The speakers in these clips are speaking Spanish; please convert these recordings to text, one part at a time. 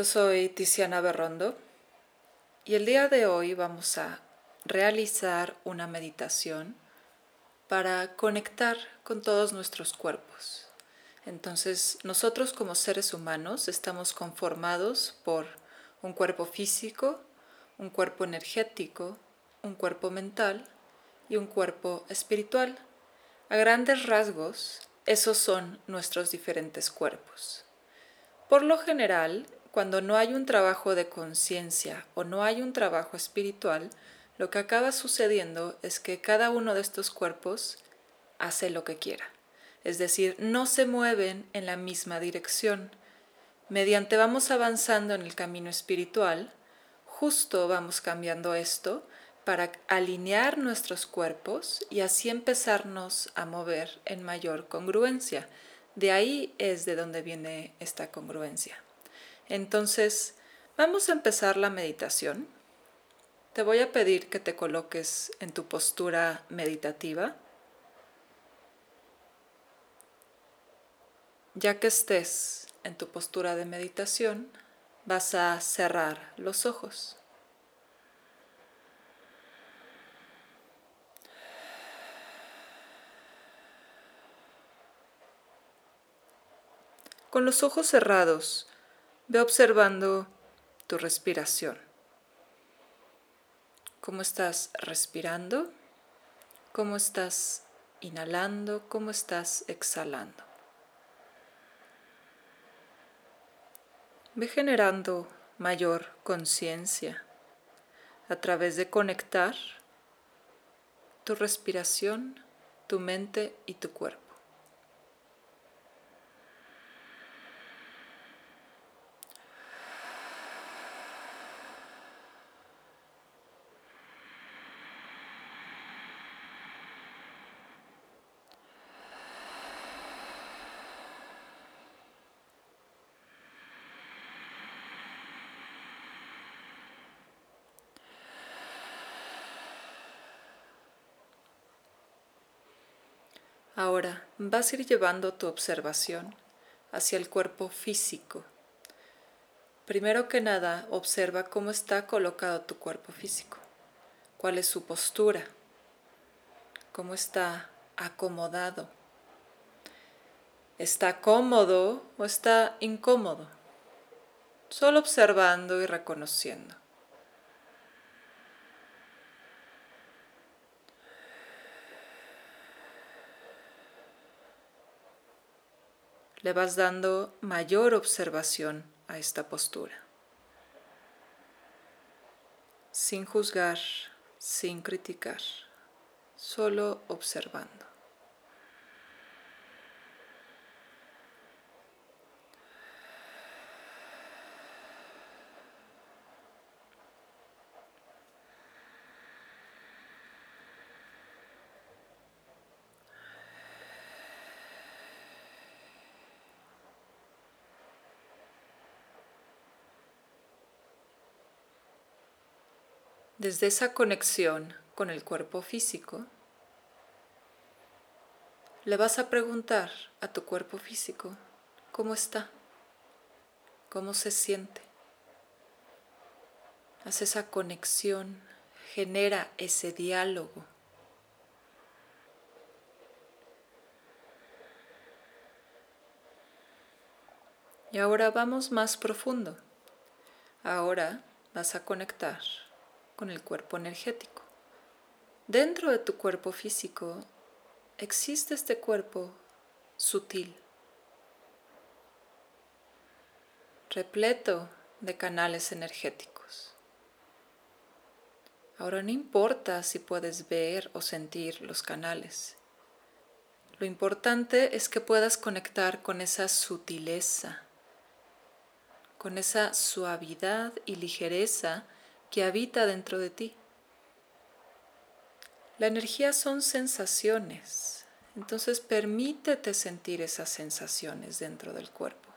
Yo soy Tiziana Berrondo y el día de hoy vamos a realizar una meditación para conectar con todos nuestros cuerpos. Entonces, nosotros como seres humanos estamos conformados por un cuerpo físico, un cuerpo energético, un cuerpo mental y un cuerpo espiritual. A grandes rasgos, esos son nuestros diferentes cuerpos. Por lo general, cuando no hay un trabajo de conciencia o no hay un trabajo espiritual, lo que acaba sucediendo es que cada uno de estos cuerpos hace lo que quiera. Es decir, no se mueven en la misma dirección. Mediante vamos avanzando en el camino espiritual, justo vamos cambiando esto para alinear nuestros cuerpos y así empezarnos a mover en mayor congruencia. De ahí es de donde viene esta congruencia. Entonces, vamos a empezar la meditación. Te voy a pedir que te coloques en tu postura meditativa. Ya que estés en tu postura de meditación, vas a cerrar los ojos. Con los ojos cerrados, Ve observando tu respiración. ¿Cómo estás respirando? ¿Cómo estás inhalando? ¿Cómo estás exhalando? Ve generando mayor conciencia a través de conectar tu respiración, tu mente y tu cuerpo. Ahora vas a ir llevando tu observación hacia el cuerpo físico. Primero que nada, observa cómo está colocado tu cuerpo físico, cuál es su postura, cómo está acomodado. ¿Está cómodo o está incómodo? Solo observando y reconociendo. Le vas dando mayor observación a esta postura. Sin juzgar, sin criticar, solo observando. Desde esa conexión con el cuerpo físico, le vas a preguntar a tu cuerpo físico cómo está, cómo se siente. Haz esa conexión, genera ese diálogo. Y ahora vamos más profundo. Ahora vas a conectar con el cuerpo energético. Dentro de tu cuerpo físico existe este cuerpo sutil, repleto de canales energéticos. Ahora no importa si puedes ver o sentir los canales. Lo importante es que puedas conectar con esa sutileza, con esa suavidad y ligereza que habita dentro de ti. La energía son sensaciones, entonces permítete sentir esas sensaciones dentro del cuerpo.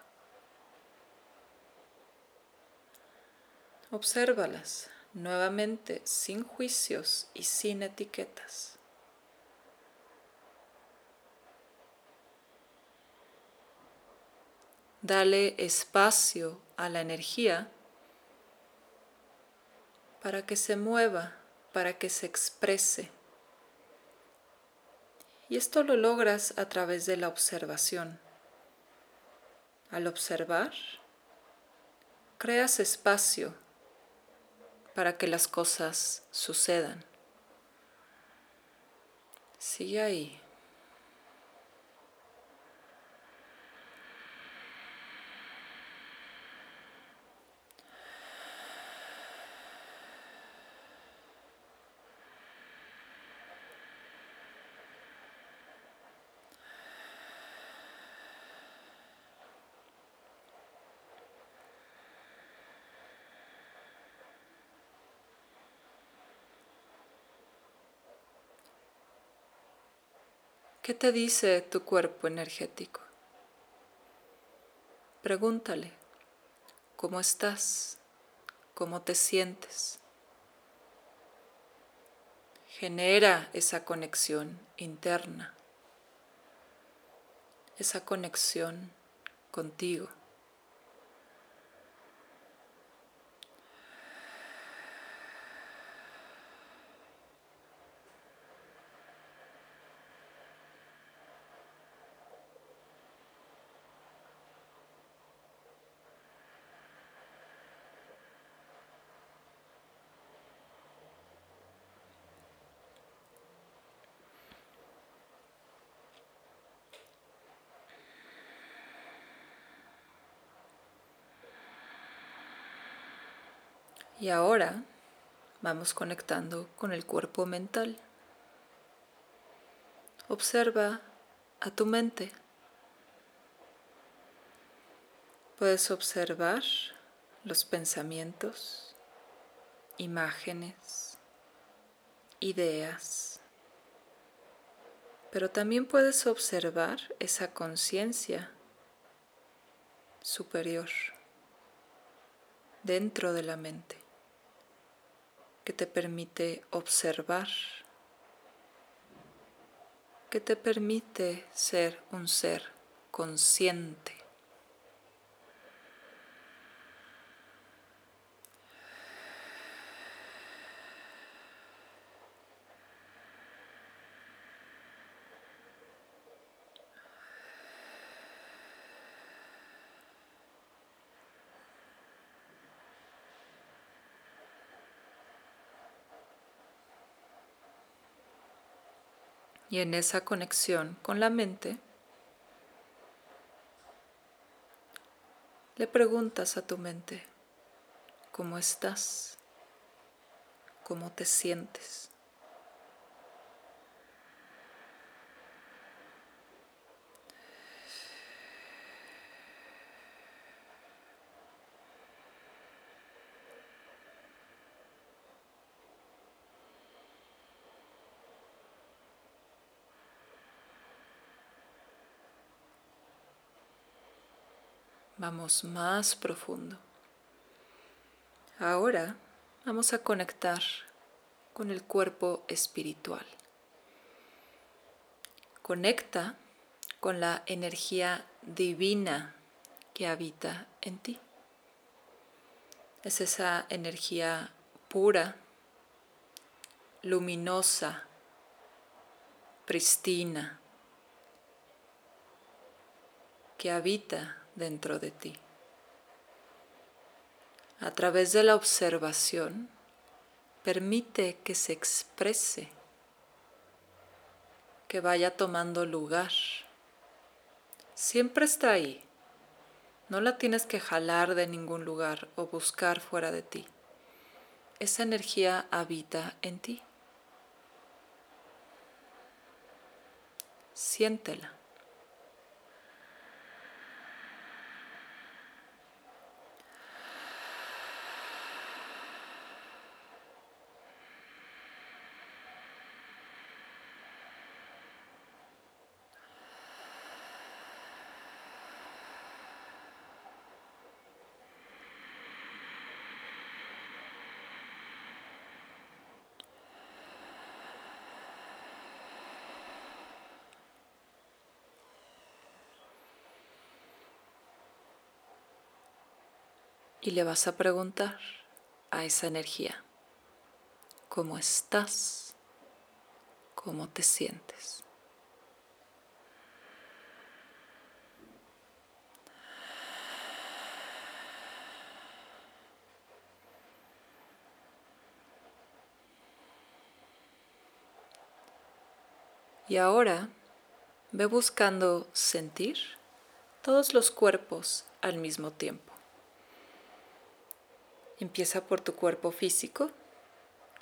Obsérvalas nuevamente sin juicios y sin etiquetas. Dale espacio a la energía para que se mueva, para que se exprese. Y esto lo logras a través de la observación. Al observar, creas espacio para que las cosas sucedan. Sigue ahí. ¿Qué te dice tu cuerpo energético? Pregúntale, ¿cómo estás? ¿Cómo te sientes? Genera esa conexión interna, esa conexión contigo. Y ahora vamos conectando con el cuerpo mental. Observa a tu mente. Puedes observar los pensamientos, imágenes, ideas, pero también puedes observar esa conciencia superior dentro de la mente que te permite observar, que te permite ser un ser consciente. Y en esa conexión con la mente, le preguntas a tu mente, ¿cómo estás? ¿Cómo te sientes? Vamos más profundo. Ahora vamos a conectar con el cuerpo espiritual. Conecta con la energía divina que habita en ti. Es esa energía pura, luminosa, pristina, que habita dentro de ti. A través de la observación, permite que se exprese, que vaya tomando lugar. Siempre está ahí. No la tienes que jalar de ningún lugar o buscar fuera de ti. Esa energía habita en ti. Siéntela. Y le vas a preguntar a esa energía, ¿cómo estás? ¿Cómo te sientes? Y ahora ve buscando sentir todos los cuerpos al mismo tiempo. Empieza por tu cuerpo físico,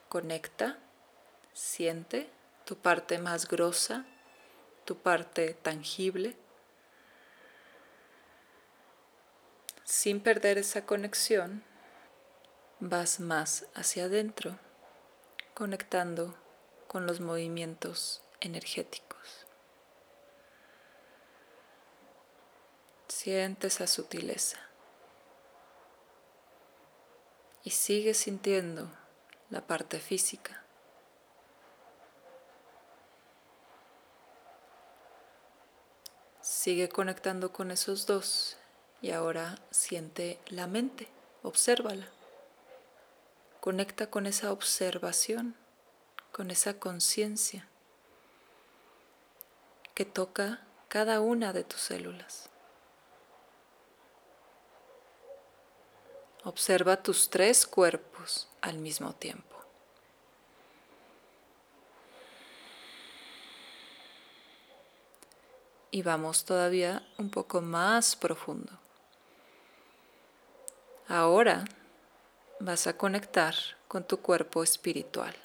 conecta, siente tu parte más grosa, tu parte tangible, sin perder esa conexión, vas más hacia adentro, conectando con los movimientos energéticos. Siente esa sutileza y sigue sintiendo la parte física. Sigue conectando con esos dos y ahora siente la mente, obsérvala. Conecta con esa observación, con esa conciencia que toca cada una de tus células. Observa tus tres cuerpos al mismo tiempo. Y vamos todavía un poco más profundo. Ahora vas a conectar con tu cuerpo espiritual.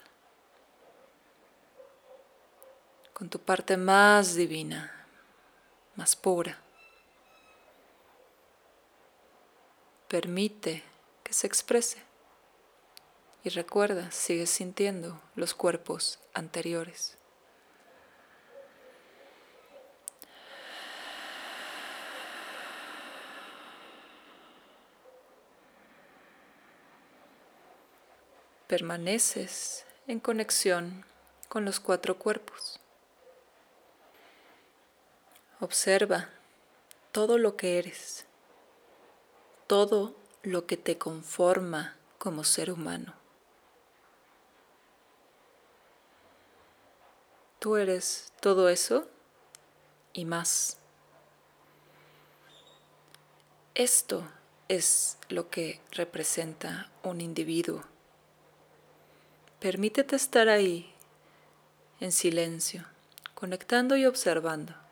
con tu parte más divina, más pura. Permite que se exprese y recuerda, sigues sintiendo los cuerpos anteriores. Permaneces en conexión con los cuatro cuerpos. Observa todo lo que eres, todo lo que te conforma como ser humano. Tú eres todo eso y más. Esto es lo que representa un individuo. Permítete estar ahí en silencio, conectando y observando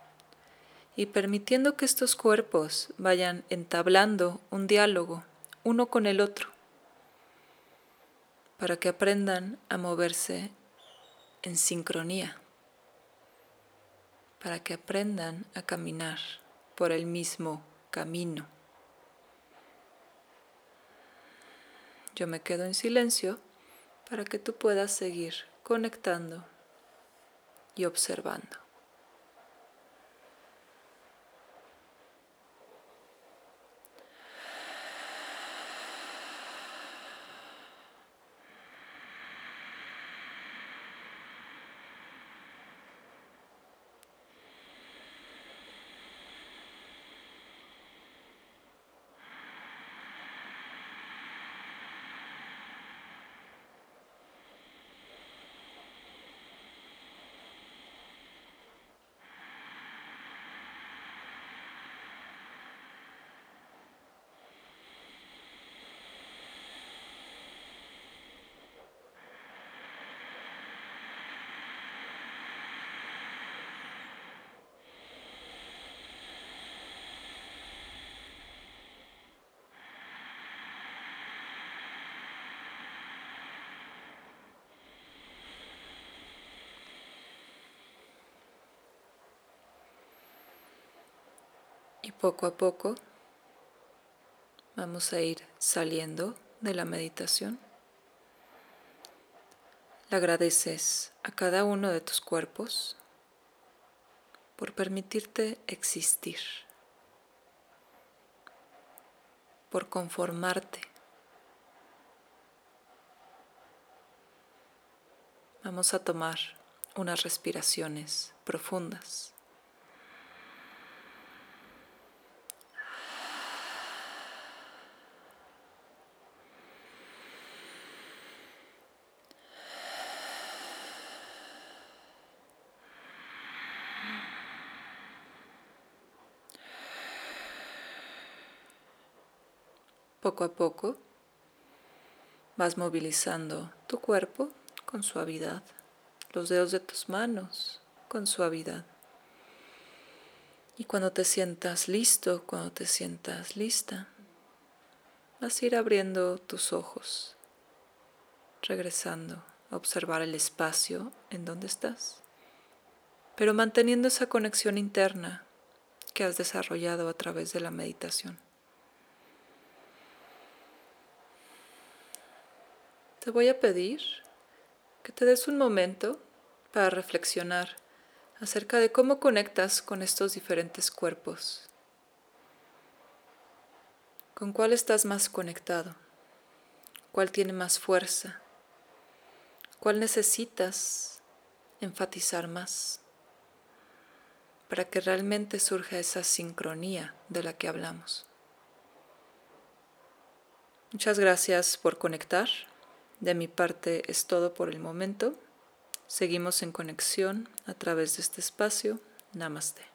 y permitiendo que estos cuerpos vayan entablando un diálogo uno con el otro, para que aprendan a moverse en sincronía, para que aprendan a caminar por el mismo camino. Yo me quedo en silencio para que tú puedas seguir conectando y observando. Y poco a poco vamos a ir saliendo de la meditación. Le agradeces a cada uno de tus cuerpos por permitirte existir, por conformarte. Vamos a tomar unas respiraciones profundas. Poco a poco vas movilizando tu cuerpo con suavidad, los dedos de tus manos con suavidad. Y cuando te sientas listo, cuando te sientas lista, vas a ir abriendo tus ojos, regresando a observar el espacio en donde estás, pero manteniendo esa conexión interna que has desarrollado a través de la meditación. Te voy a pedir que te des un momento para reflexionar acerca de cómo conectas con estos diferentes cuerpos. ¿Con cuál estás más conectado? ¿Cuál tiene más fuerza? ¿Cuál necesitas enfatizar más para que realmente surja esa sincronía de la que hablamos? Muchas gracias por conectar. De mi parte es todo por el momento. Seguimos en conexión a través de este espacio. Namaste.